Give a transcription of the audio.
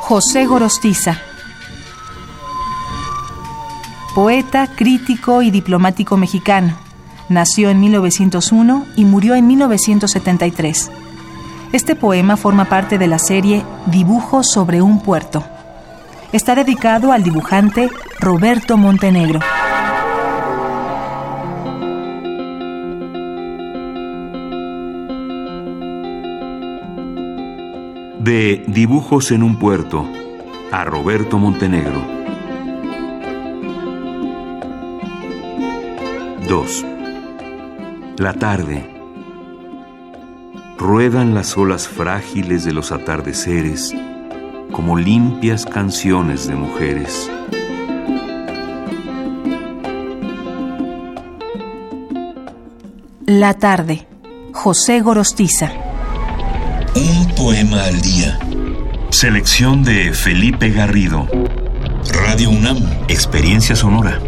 José Gorostiza. Poeta, crítico y diplomático mexicano. Nació en 1901 y murió en 1973. Este poema forma parte de la serie Dibujos sobre un puerto. Está dedicado al dibujante Roberto Montenegro. De Dibujos en un puerto a Roberto Montenegro. 2. La tarde. Ruedan las olas frágiles de los atardeceres como limpias canciones de mujeres. La tarde. José Gorostiza. Poema al día. Selección de Felipe Garrido. Radio UNAM. Experiencia sonora.